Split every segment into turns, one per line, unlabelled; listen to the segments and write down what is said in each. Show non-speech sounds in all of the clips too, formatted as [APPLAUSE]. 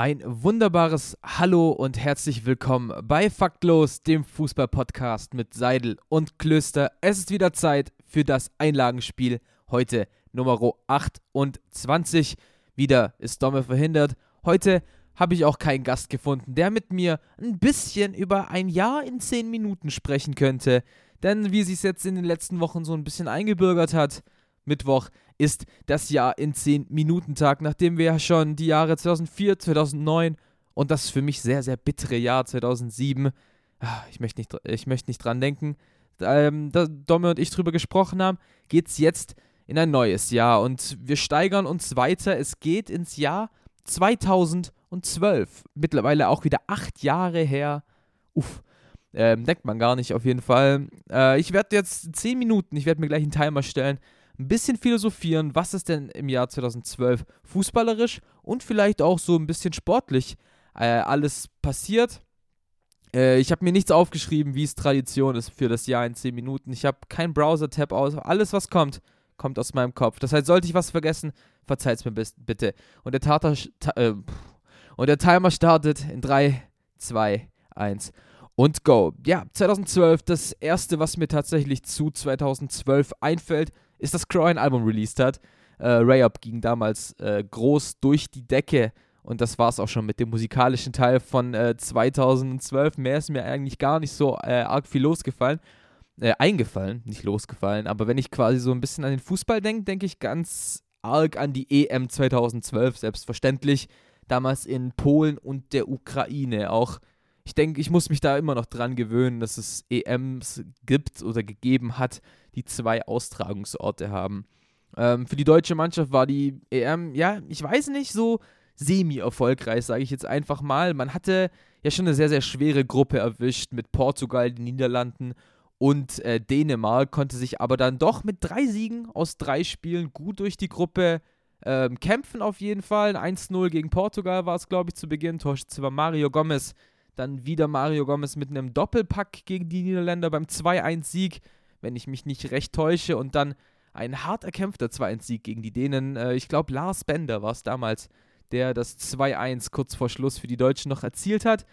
Ein wunderbares Hallo und herzlich willkommen bei Faktlos, dem Fußballpodcast mit Seidel und Klöster. Es ist wieder Zeit für das Einlagenspiel. Heute Nummer 28. Wieder ist Domme verhindert. Heute habe ich auch keinen Gast gefunden, der mit mir ein bisschen über ein Jahr in 10 Minuten sprechen könnte. Denn wie sich es jetzt in den letzten Wochen so ein bisschen eingebürgert hat, Mittwoch ist das Jahr in 10 Minuten Tag, nachdem wir ja schon die Jahre 2004, 2009 und das für mich sehr, sehr bittere Jahr 2007, ah, ich möchte nicht, ich möchte nicht dran denken, ähm, da Domme und ich drüber gesprochen haben, geht es jetzt in ein neues Jahr und wir steigern uns weiter. Es geht ins Jahr 2012. Mittlerweile auch wieder acht Jahre her. Uff. Ähm, denkt man gar nicht auf jeden Fall. Äh, ich werde jetzt zehn Minuten, ich werde mir gleich einen Timer stellen, ein bisschen philosophieren, was ist denn im Jahr 2012 fußballerisch und vielleicht auch so ein bisschen sportlich äh, alles passiert. Äh, ich habe mir nichts aufgeschrieben, wie es Tradition ist für das Jahr in 10 Minuten. Ich habe keinen Browser-Tab aus. Alles, was kommt, kommt aus meinem Kopf. Das heißt, sollte ich was vergessen, verzeiht es mir bitte. Und der, Tata, äh, und der Timer startet in 3, 2, 1 und go. Ja, 2012, das erste, was mir tatsächlich zu 2012 einfällt, ist, dass Crow ein Album released hat. Äh, Ray-Up ging damals äh, groß durch die Decke und das war es auch schon mit dem musikalischen Teil von äh, 2012. Mehr ist mir eigentlich gar nicht so äh, arg viel losgefallen äh, eingefallen, nicht losgefallen, aber wenn ich quasi so ein bisschen an den Fußball denke, denke ich ganz arg an die EM 2012, selbstverständlich. Damals in Polen und der Ukraine. Auch ich denke, ich muss mich da immer noch dran gewöhnen, dass es EMs gibt oder gegeben hat, die zwei Austragungsorte haben. Ähm, für die deutsche Mannschaft war die EM, ja, ich weiß nicht, so semi-erfolgreich, sage ich jetzt einfach mal. Man hatte ja schon eine sehr, sehr schwere Gruppe erwischt mit Portugal, den Niederlanden und äh, Dänemark konnte sich aber dann doch mit drei Siegen aus drei Spielen gut durch die Gruppe ähm, kämpfen auf jeden Fall. 1-0 gegen Portugal war es, glaube ich, zu Beginn. Torschütze war Mario Gomez. Dann wieder Mario Gomez mit einem Doppelpack gegen die Niederländer beim 2-1-Sieg, wenn ich mich nicht recht täusche. Und dann ein hart erkämpfter 2-1-Sieg gegen die Dänen. Äh, ich glaube, Lars Bender war es damals, der das 2-1 kurz vor Schluss für die Deutschen noch erzielt hat.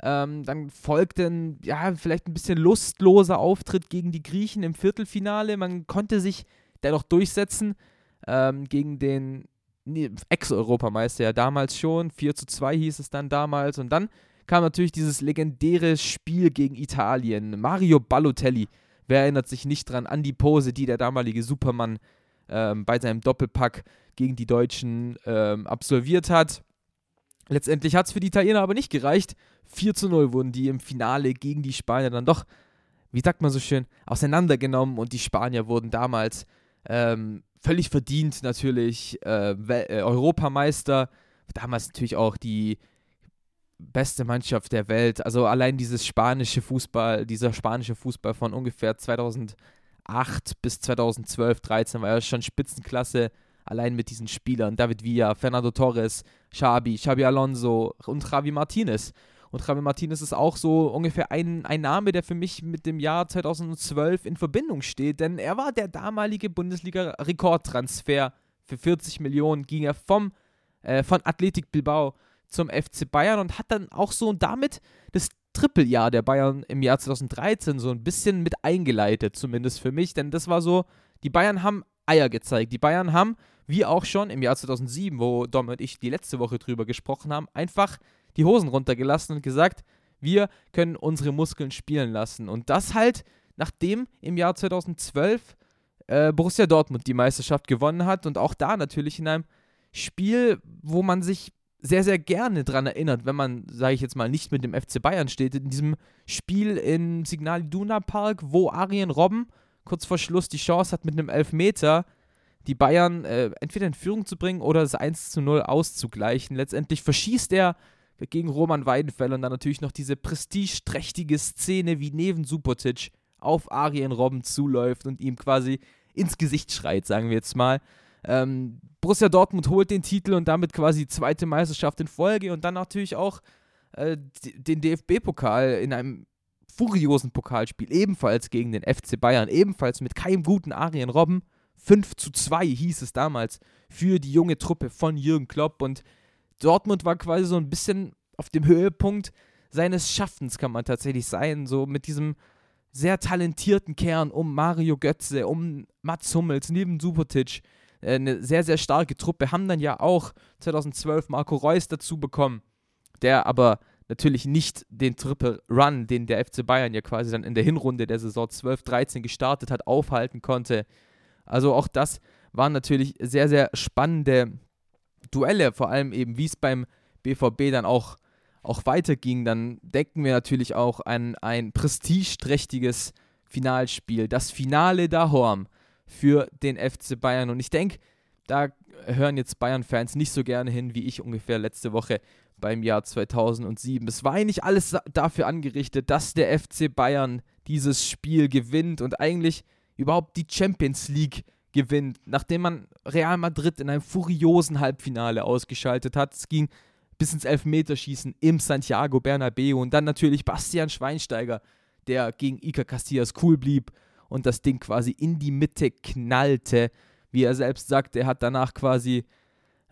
Ähm, dann folgte ein, ja, vielleicht ein bisschen lustloser Auftritt gegen die Griechen im Viertelfinale. Man konnte sich dennoch durchsetzen ähm, gegen den Ex-Europameister ja damals schon. 4 zu 2 hieß es dann damals. Und dann kam natürlich dieses legendäre Spiel gegen Italien. Mario Balotelli, wer erinnert sich nicht dran, an die Pose, die der damalige Supermann ähm, bei seinem Doppelpack gegen die Deutschen ähm, absolviert hat. Letztendlich hat es für die Italiener aber nicht gereicht. 4 zu 0 wurden die im Finale gegen die Spanier dann doch, wie sagt man so schön, auseinandergenommen und die Spanier wurden damals ähm, völlig verdient natürlich äh, äh, Europameister. Damals natürlich auch die beste Mannschaft der Welt. Also allein dieses spanische Fußball, dieser spanische Fußball von ungefähr 2008 bis 2012, 13 war ja schon Spitzenklasse allein mit diesen Spielern. David Villa, Fernando Torres, Xabi, Xabi Alonso und Javi Martinez. Und Javi Martinez ist auch so ungefähr ein, ein Name, der für mich mit dem Jahr 2012 in Verbindung steht, denn er war der damalige Bundesliga-Rekordtransfer. Für 40 Millionen ging er vom, äh, von Athletic Bilbao zum FC Bayern und hat dann auch so damit das Trippeljahr der Bayern im Jahr 2013 so ein bisschen mit eingeleitet, zumindest für mich, denn das war so, die Bayern haben Eier gezeigt. Die Bayern haben, wie auch schon im Jahr 2007, wo Dom und ich die letzte Woche drüber gesprochen haben, einfach die Hosen runtergelassen und gesagt, wir können unsere Muskeln spielen lassen. Und das halt, nachdem im Jahr 2012 äh, Borussia Dortmund die Meisterschaft gewonnen hat und auch da natürlich in einem Spiel, wo man sich sehr, sehr gerne dran erinnert, wenn man, sage ich jetzt mal, nicht mit dem FC Bayern steht, in diesem Spiel im Signal Iduna Park, wo Arjen Robben kurz vor Schluss die Chance hat, mit einem Elfmeter die Bayern äh, entweder in Führung zu bringen oder das 1 zu 0 auszugleichen. Letztendlich verschießt er gegen Roman Weidenfeld und dann natürlich noch diese prestigeträchtige Szene, wie Neven Subotic auf Arjen Robben zuläuft und ihm quasi ins Gesicht schreit, sagen wir jetzt mal. Ähm, Borussia Dortmund holt den Titel und damit quasi zweite Meisterschaft in Folge und dann natürlich auch äh, den DFB-Pokal in einem furiosen Pokalspiel, ebenfalls gegen den FC Bayern, ebenfalls mit keinem guten Arjen Robben. 5 zu 2 hieß es damals für die junge Truppe von Jürgen Klopp und Dortmund war quasi so ein bisschen auf dem Höhepunkt seines Schaffens, kann man tatsächlich sein, so mit diesem sehr talentierten Kern um Mario Götze, um Mats Hummels, neben äh, eine sehr, sehr starke Truppe, haben dann ja auch 2012 Marco Reus dazu bekommen, der aber natürlich nicht den Triple Run, den der FC Bayern ja quasi dann in der Hinrunde der Saison 12-13 gestartet hat, aufhalten konnte. Also auch das waren natürlich sehr, sehr spannende Duelle, vor allem eben, wie es beim BVB dann auch, auch weiterging. Dann denken wir natürlich auch an ein prestigeträchtiges Finalspiel, das Finale da Horm für den FC Bayern. Und ich denke, da hören jetzt Bayern-Fans nicht so gerne hin, wie ich ungefähr letzte Woche beim Jahr 2007. Es war eigentlich alles dafür angerichtet, dass der FC Bayern dieses Spiel gewinnt und eigentlich überhaupt die Champions League gewinnt, nachdem man Real Madrid in einem furiosen Halbfinale ausgeschaltet hat. Es ging bis ins Elfmeterschießen im Santiago Bernabeu und dann natürlich Bastian Schweinsteiger, der gegen Iker Casillas cool blieb und das Ding quasi in die Mitte knallte. Wie er selbst sagt, er hat danach quasi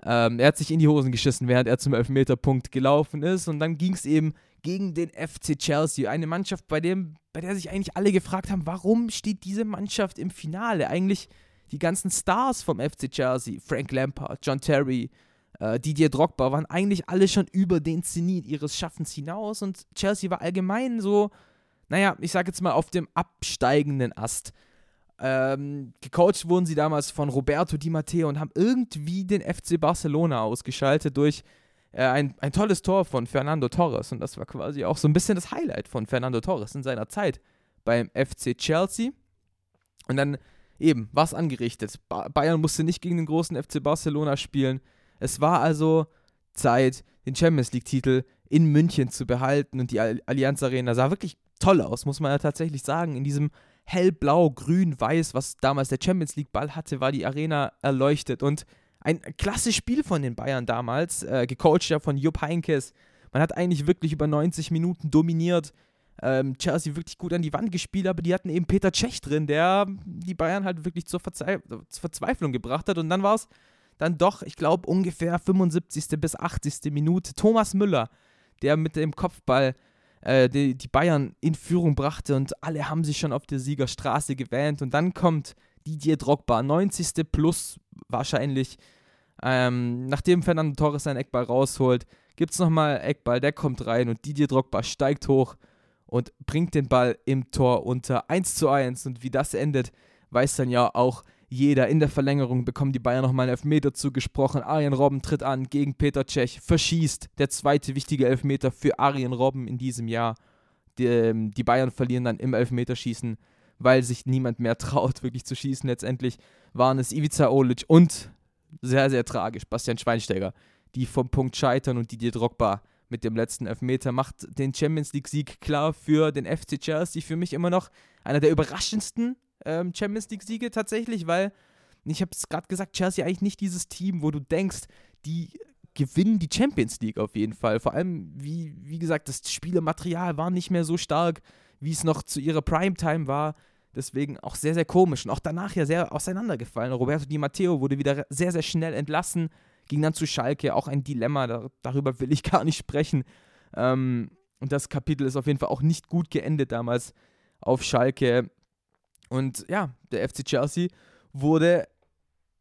ähm, er hat sich in die Hosen geschissen, während er zum Elfmeterpunkt gelaufen ist. Und dann ging es eben gegen den FC Chelsea. Eine Mannschaft, bei, dem, bei der sich eigentlich alle gefragt haben, warum steht diese Mannschaft im Finale? Eigentlich die ganzen Stars vom FC Chelsea, Frank Lampard, John Terry, äh, Didier Drogba, waren eigentlich alle schon über den Zenit ihres Schaffens hinaus. Und Chelsea war allgemein so, naja, ich sage jetzt mal auf dem absteigenden Ast. Ähm, gecoacht wurden sie damals von Roberto Di Matteo und haben irgendwie den FC Barcelona ausgeschaltet durch äh, ein, ein tolles Tor von Fernando Torres. Und das war quasi auch so ein bisschen das Highlight von Fernando Torres in seiner Zeit beim FC Chelsea. Und dann eben, was angerichtet. Ba Bayern musste nicht gegen den großen FC Barcelona spielen. Es war also Zeit, den Champions League-Titel in München zu behalten und die Allianz Arena sah wirklich toll aus, muss man ja tatsächlich sagen. In diesem hellblau, grün, weiß, was damals der Champions League Ball hatte, war die Arena erleuchtet und ein klasse Spiel von den Bayern damals, äh, gecoacht ja von Jupp Heynckes. Man hat eigentlich wirklich über 90 Minuten dominiert. Ähm, Chelsea wirklich gut an die Wand gespielt, aber die hatten eben Peter Cech drin, der die Bayern halt wirklich zur, Verzei zur Verzweiflung gebracht hat. Und dann war es dann doch, ich glaube, ungefähr 75. bis 80. Minute Thomas Müller, der mit dem Kopfball äh, die, die Bayern in Führung brachte und alle haben sich schon auf der Siegerstraße gewähnt und dann kommt Didier Drogba, 90. plus wahrscheinlich, ähm, nachdem Fernando Torres seinen Eckball rausholt, gibt es nochmal Eckball, der kommt rein und Didier Drogba steigt hoch und bringt den Ball im Tor unter 1 zu 1 und wie das endet, weiß dann ja auch jeder. In der Verlängerung bekommen die Bayern nochmal einen Elfmeter zugesprochen. Arjen Robben tritt an gegen Peter Cech, verschießt. Der zweite wichtige Elfmeter für Arjen Robben in diesem Jahr. Die, ähm, die Bayern verlieren dann im Elfmeterschießen, weil sich niemand mehr [LAUGHS] traut, wirklich zu schießen. Letztendlich waren es Ivica Olic und sehr, sehr tragisch Bastian Schweinsteiger, die vom Punkt scheitern und Didier Drogba mit dem letzten Elfmeter macht den Champions League-Sieg klar für den FC Chelsea. Für mich immer noch einer der überraschendsten ähm, Champions League-Siege tatsächlich, weil ich habe es gerade gesagt, Chelsea eigentlich nicht dieses Team, wo du denkst, die gewinnen die Champions League auf jeden Fall. Vor allem, wie, wie gesagt, das Spielematerial war nicht mehr so stark, wie es noch zu ihrer Primetime war. Deswegen auch sehr, sehr komisch und auch danach ja sehr auseinandergefallen. Roberto Di Matteo wurde wieder sehr, sehr schnell entlassen, ging dann zu Schalke. Auch ein Dilemma, da, darüber will ich [LAUGHS] gar nicht sprechen. Ähm, und das Kapitel ist auf jeden Fall auch nicht gut geendet damals auf Schalke. Und ja, der FC Chelsea wurde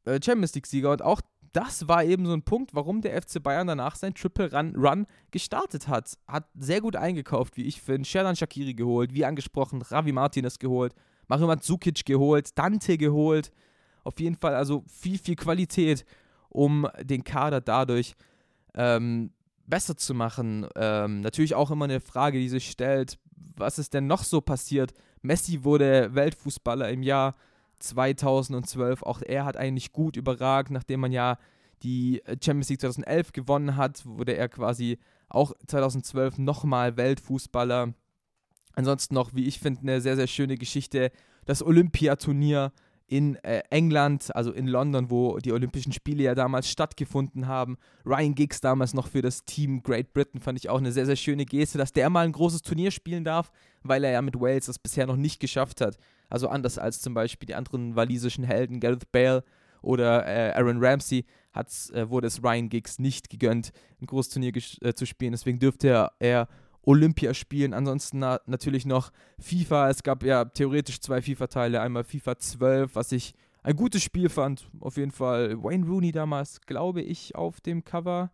äh, Champions League-Sieger und auch das war eben so ein Punkt, warum der FC Bayern danach sein Triple Run, Run gestartet hat. Hat sehr gut eingekauft, wie ich finde. Sherdan Shakiri geholt, wie angesprochen, Ravi Martinez geholt, Mario Mandzukic geholt, Dante geholt. Auf jeden Fall also viel, viel Qualität, um den Kader dadurch ähm, besser zu machen. Ähm, natürlich auch immer eine Frage, die sich stellt, was ist denn noch so passiert Messi wurde Weltfußballer im Jahr 2012. Auch er hat eigentlich gut überragt, nachdem man ja die Champions League 2011 gewonnen hat, wurde er quasi auch 2012 nochmal Weltfußballer. Ansonsten noch, wie ich finde, eine sehr, sehr schöne Geschichte. Das Olympiaturnier in äh, England, also in London, wo die Olympischen Spiele ja damals stattgefunden haben. Ryan Giggs damals noch für das Team Great Britain fand ich auch eine sehr, sehr schöne Geste, dass der mal ein großes Turnier spielen darf, weil er ja mit Wales das bisher noch nicht geschafft hat. Also anders als zum Beispiel die anderen walisischen Helden, Gareth Bale oder äh, Aaron Ramsey, äh, wurde es Ryan Giggs nicht gegönnt, ein großes Turnier äh, zu spielen. Deswegen dürfte er, er Olympia spielen. Ansonsten na, natürlich noch FIFA. Es gab ja theoretisch zwei FIFA-Teile. Einmal FIFA 12, was ich ein gutes Spiel fand. Auf jeden Fall Wayne Rooney damals, glaube ich, auf dem Cover.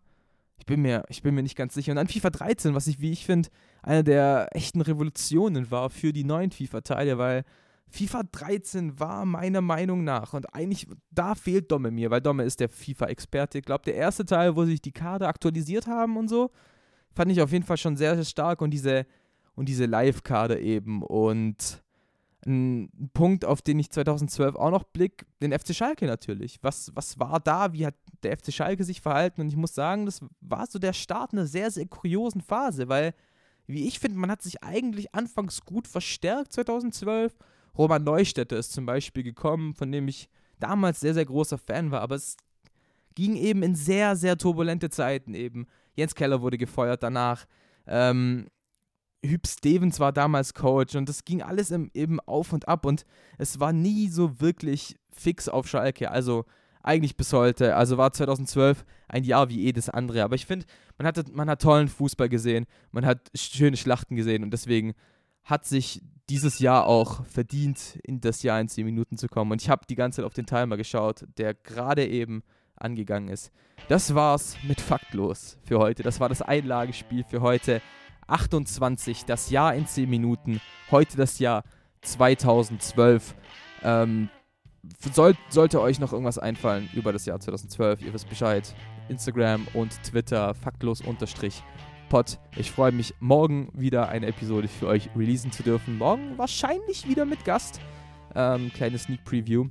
Ich bin mir, ich bin mir nicht ganz sicher. Und dann FIFA 13, was ich, wie ich finde, eine der echten Revolutionen war für die neuen FIFA-Teile, weil FIFA 13 war meiner Meinung nach, und eigentlich, da fehlt Domme mir, weil Domme ist der FIFA-Experte. Ich glaube, der erste Teil, wo sich die Kader aktualisiert haben und so, fand ich auf jeden Fall schon sehr, sehr stark und diese, und diese Live-Kader eben. Und ein Punkt, auf den ich 2012 auch noch blick, den FC Schalke natürlich. Was, was war da? Wie hat der FC Schalke sich verhalten? Und ich muss sagen, das war so der Start einer sehr, sehr kuriosen Phase, weil, wie ich finde, man hat sich eigentlich anfangs gut verstärkt 2012. Roman Neustädter ist zum Beispiel gekommen, von dem ich damals sehr, sehr großer Fan war, aber es ging eben in sehr, sehr turbulente Zeiten eben. Jens Keller wurde gefeuert danach. Ähm, Hüb Stevens war damals Coach und das ging alles im, eben auf und ab und es war nie so wirklich fix auf Schalke. Also eigentlich bis heute. Also war 2012 ein Jahr wie jedes andere. Aber ich finde, man, man hat tollen Fußball gesehen, man hat schöne Schlachten gesehen und deswegen hat sich dieses Jahr auch verdient, in das Jahr in 10 Minuten zu kommen. Und ich habe die ganze Zeit auf den Timer geschaut, der gerade eben angegangen ist. Das war's mit Faktlos für heute. Das war das Einlagespiel für heute. 28, das Jahr in 10 Minuten. Heute das Jahr 2012. Ähm, soll, sollte euch noch irgendwas einfallen über das Jahr 2012, ihr wisst Bescheid. Instagram und Twitter, faktlos unterstrich Pod. Ich freue mich, morgen wieder eine Episode für euch releasen zu dürfen. Morgen wahrscheinlich wieder mit Gast. Ähm, kleines Sneak Preview.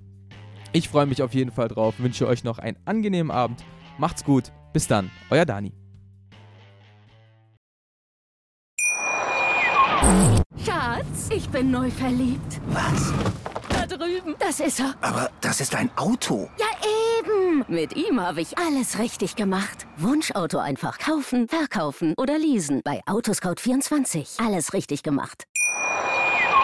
Ich freue mich auf jeden Fall drauf, wünsche euch noch einen angenehmen Abend. Macht's gut, bis dann, euer Dani.
Schatz, ich bin neu verliebt.
Was?
Da drüben. Das ist er.
Aber das ist ein Auto.
Ja, eben. Mit ihm habe ich alles richtig gemacht. Wunschauto einfach kaufen, verkaufen oder leasen. Bei Autoscout24. Alles richtig gemacht.